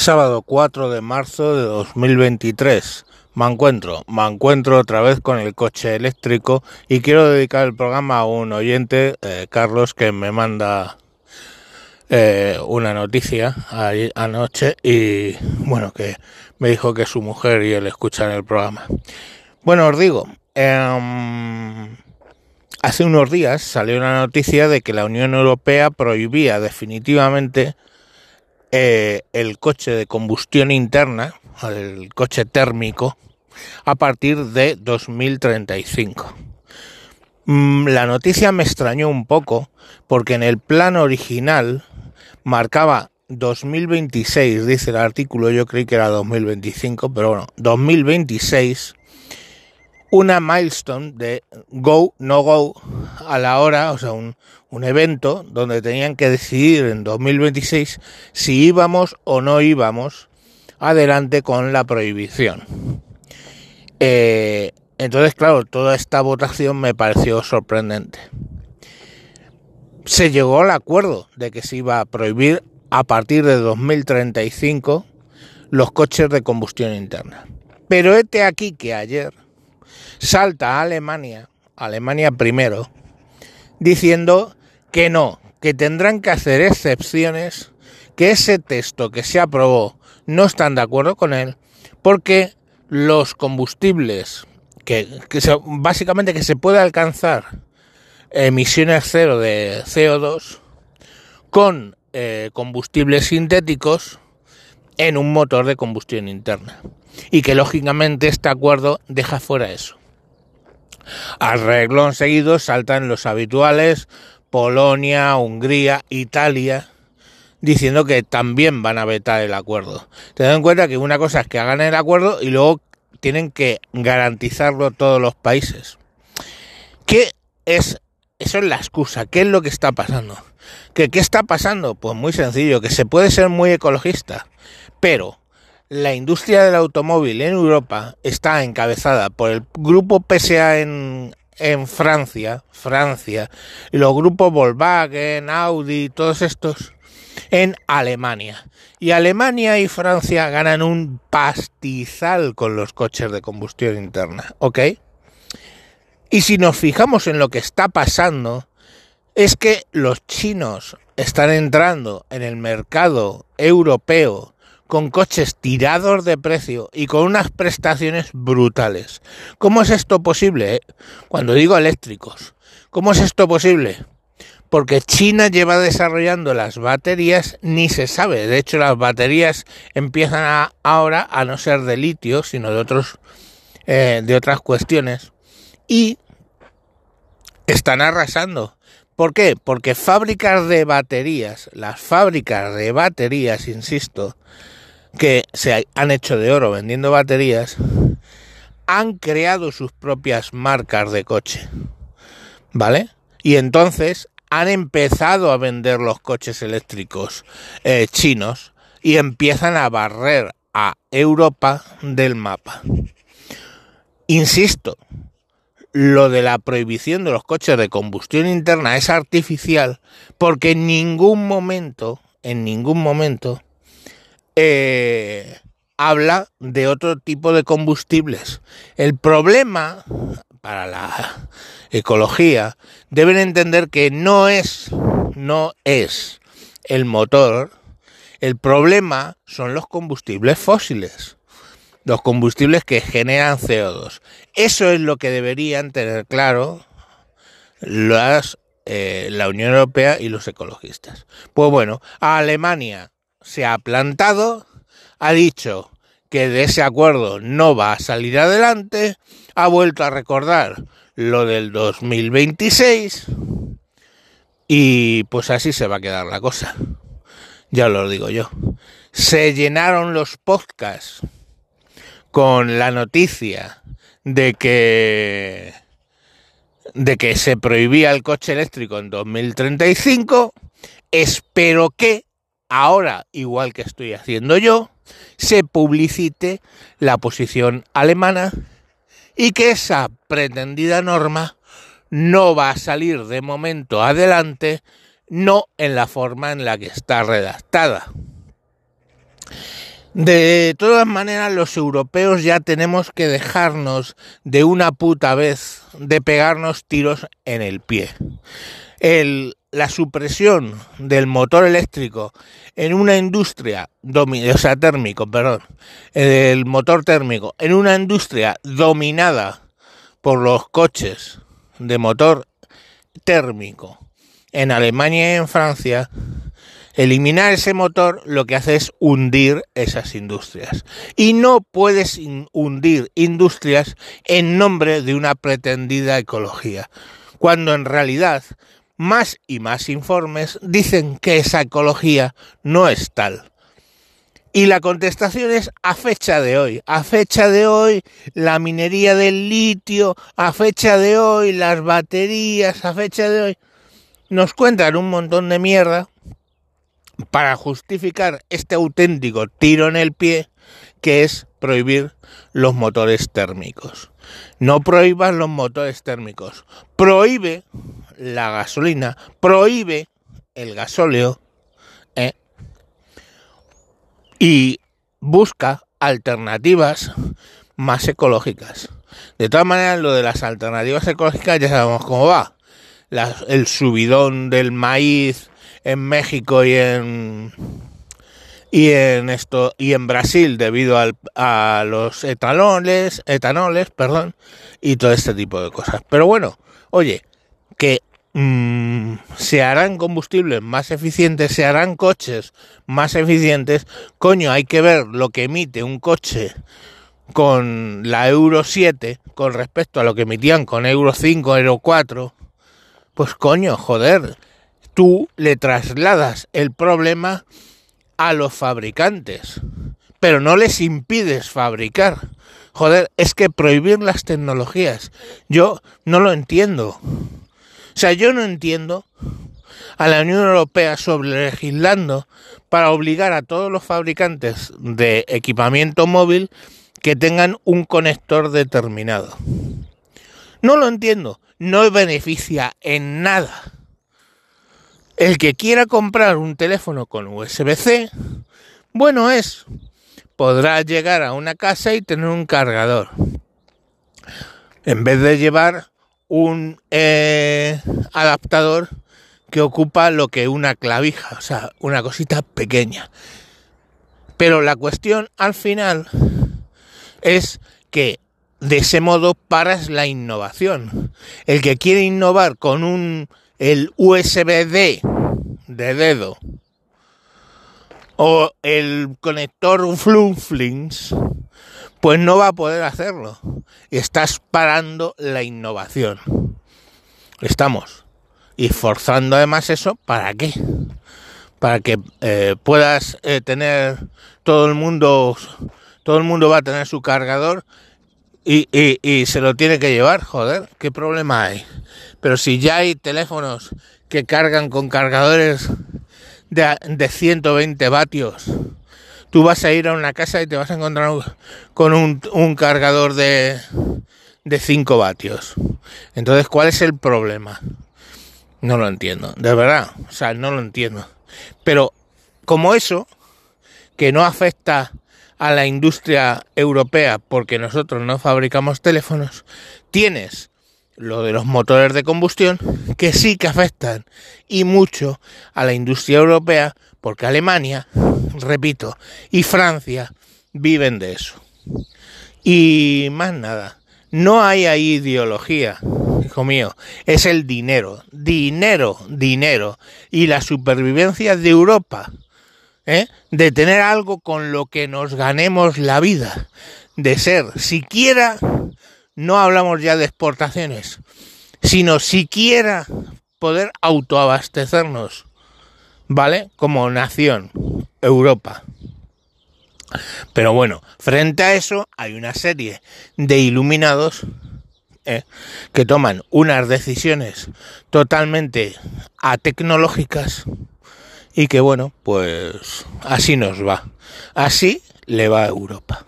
Sábado 4 de marzo de 2023. Me encuentro, me encuentro otra vez con el coche eléctrico y quiero dedicar el programa a un oyente, eh, Carlos, que me manda eh, una noticia anoche y bueno, que me dijo que su mujer y él escuchan el programa. Bueno, os digo, em, hace unos días salió una noticia de que la Unión Europea prohibía definitivamente eh, el coche de combustión interna, el coche térmico, a partir de 2035. Mm, la noticia me extrañó un poco porque en el plan original marcaba 2026, dice el artículo, yo creí que era 2025, pero bueno, 2026, una milestone de go, no go a la hora, o sea, un, un evento donde tenían que decidir en 2026 si íbamos o no íbamos adelante con la prohibición. Eh, entonces, claro, toda esta votación me pareció sorprendente. Se llegó al acuerdo de que se iba a prohibir a partir de 2035 los coches de combustión interna. Pero este aquí que ayer salta a Alemania, Alemania primero, diciendo que no, que tendrán que hacer excepciones, que ese texto que se aprobó no están de acuerdo con él, porque los combustibles, que, básicamente que se puede alcanzar emisiones cero de CO2 con eh, combustibles sintéticos en un motor de combustión interna. Y que lógicamente este acuerdo deja fuera eso. Al reglón seguido saltan los habituales Polonia, Hungría, Italia, diciendo que también van a vetar el acuerdo. Ten en cuenta que una cosa es que hagan el acuerdo y luego tienen que garantizarlo todos los países. ¿Qué es? Eso es la excusa. ¿Qué es lo que está pasando? ¿Que, ¿Qué está pasando? Pues muy sencillo, que se puede ser muy ecologista, pero la industria del automóvil en Europa está encabezada por el grupo PSA en en Francia, Francia, y los grupos Volkswagen, Audi, todos estos en Alemania. Y Alemania y Francia ganan un pastizal con los coches de combustión interna, ¿ok? Y si nos fijamos en lo que está pasando, es que los chinos están entrando en el mercado europeo con coches tirados de precio y con unas prestaciones brutales. ¿Cómo es esto posible? Eh? Cuando digo eléctricos, ¿cómo es esto posible? Porque China lleva desarrollando las baterías, ni se sabe. De hecho, las baterías empiezan ahora a no ser de litio, sino de otros, eh, de otras cuestiones. Y están arrasando. ¿Por qué? Porque fábricas de baterías, las fábricas de baterías, insisto, que se han hecho de oro vendiendo baterías, han creado sus propias marcas de coche. ¿Vale? Y entonces han empezado a vender los coches eléctricos eh, chinos y empiezan a barrer a Europa del mapa. Insisto, lo de la prohibición de los coches de combustión interna es artificial porque en ningún momento, en ningún momento, eh, habla de otro tipo de combustibles. El problema para la ecología deben entender que no es no es el motor, el problema son los combustibles fósiles, los combustibles que generan CO2. Eso es lo que deberían tener claro las, eh, la Unión Europea y los ecologistas. Pues bueno, Alemania se ha plantado, ha dicho que de ese acuerdo no va a salir adelante, ha vuelto a recordar lo del 2026 y pues así se va a quedar la cosa. Ya lo digo yo. Se llenaron los podcasts con la noticia de que de que se prohibía el coche eléctrico en 2035. Espero que ahora, igual que estoy haciendo yo, se publicite la posición alemana y que esa pretendida norma no va a salir de momento adelante, no en la forma en la que está redactada. De todas maneras, los europeos ya tenemos que dejarnos de una puta vez de pegarnos tiros en el pie. La supresión del motor eléctrico en una industria, o sea, térmico, perdón, el motor térmico en una industria dominada por los coches de motor térmico en Alemania y en Francia, eliminar ese motor lo que hace es hundir esas industrias. Y no puedes hundir industrias en nombre de una pretendida ecología, cuando en realidad más y más informes dicen que esa ecología no es tal. Y la contestación es a fecha de hoy. A fecha de hoy la minería del litio, a fecha de hoy las baterías, a fecha de hoy nos cuentan un montón de mierda para justificar este auténtico tiro en el pie que es prohibir los motores térmicos. No prohíbas los motores térmicos. Prohíbe la gasolina, prohíbe el gasóleo ¿eh? y busca alternativas más ecológicas. De todas maneras, lo de las alternativas ecológicas ya sabemos cómo va. el subidón del maíz en México y en y en esto y en Brasil debido al, a los etanoles, etanoles, perdón, y todo este tipo de cosas. Pero bueno, oye, que mmm, se harán combustibles más eficientes, se harán coches más eficientes, coño, hay que ver lo que emite un coche con la Euro 7 con respecto a lo que emitían con Euro 5, Euro 4, pues coño, joder, tú le trasladas el problema a los fabricantes, pero no les impides fabricar. Joder, es que prohibir las tecnologías, yo no lo entiendo. O sea, yo no entiendo a la Unión Europea sobre legislando para obligar a todos los fabricantes de equipamiento móvil que tengan un conector determinado. No lo entiendo, no beneficia en nada el que quiera comprar un teléfono con USB-C, bueno es, podrá llegar a una casa y tener un cargador. En vez de llevar un eh, adaptador que ocupa lo que una clavija, o sea, una cosita pequeña. Pero la cuestión al final es que de ese modo paras la innovación. El que quiere innovar con un el USB-D de dedo o el conector Flumflings, pues no va a poder hacerlo. Estás parando la innovación. Estamos. Y forzando además eso, ¿para qué? Para que eh, puedas eh, tener todo el mundo, todo el mundo va a tener su cargador y, y se lo tiene que llevar, joder, ¿qué problema hay? Pero si ya hay teléfonos que cargan con cargadores de, de 120 vatios, tú vas a ir a una casa y te vas a encontrar con un, un cargador de, de 5 vatios. Entonces, ¿cuál es el problema? No lo entiendo, de verdad, o sea, no lo entiendo. Pero como eso, que no afecta a la industria europea porque nosotros no fabricamos teléfonos, tienes lo de los motores de combustión, que sí que afectan y mucho a la industria europea, porque Alemania, repito, y Francia viven de eso. Y más nada, no hay ahí ideología, hijo mío, es el dinero, dinero, dinero y la supervivencia de Europa, ¿eh? de tener algo con lo que nos ganemos la vida, de ser siquiera no hablamos ya de exportaciones, sino siquiera poder autoabastecernos, ¿vale? Como nación, Europa. Pero bueno, frente a eso hay una serie de iluminados ¿eh? que toman unas decisiones totalmente atecnológicas y que bueno, pues así nos va. Así le va a Europa.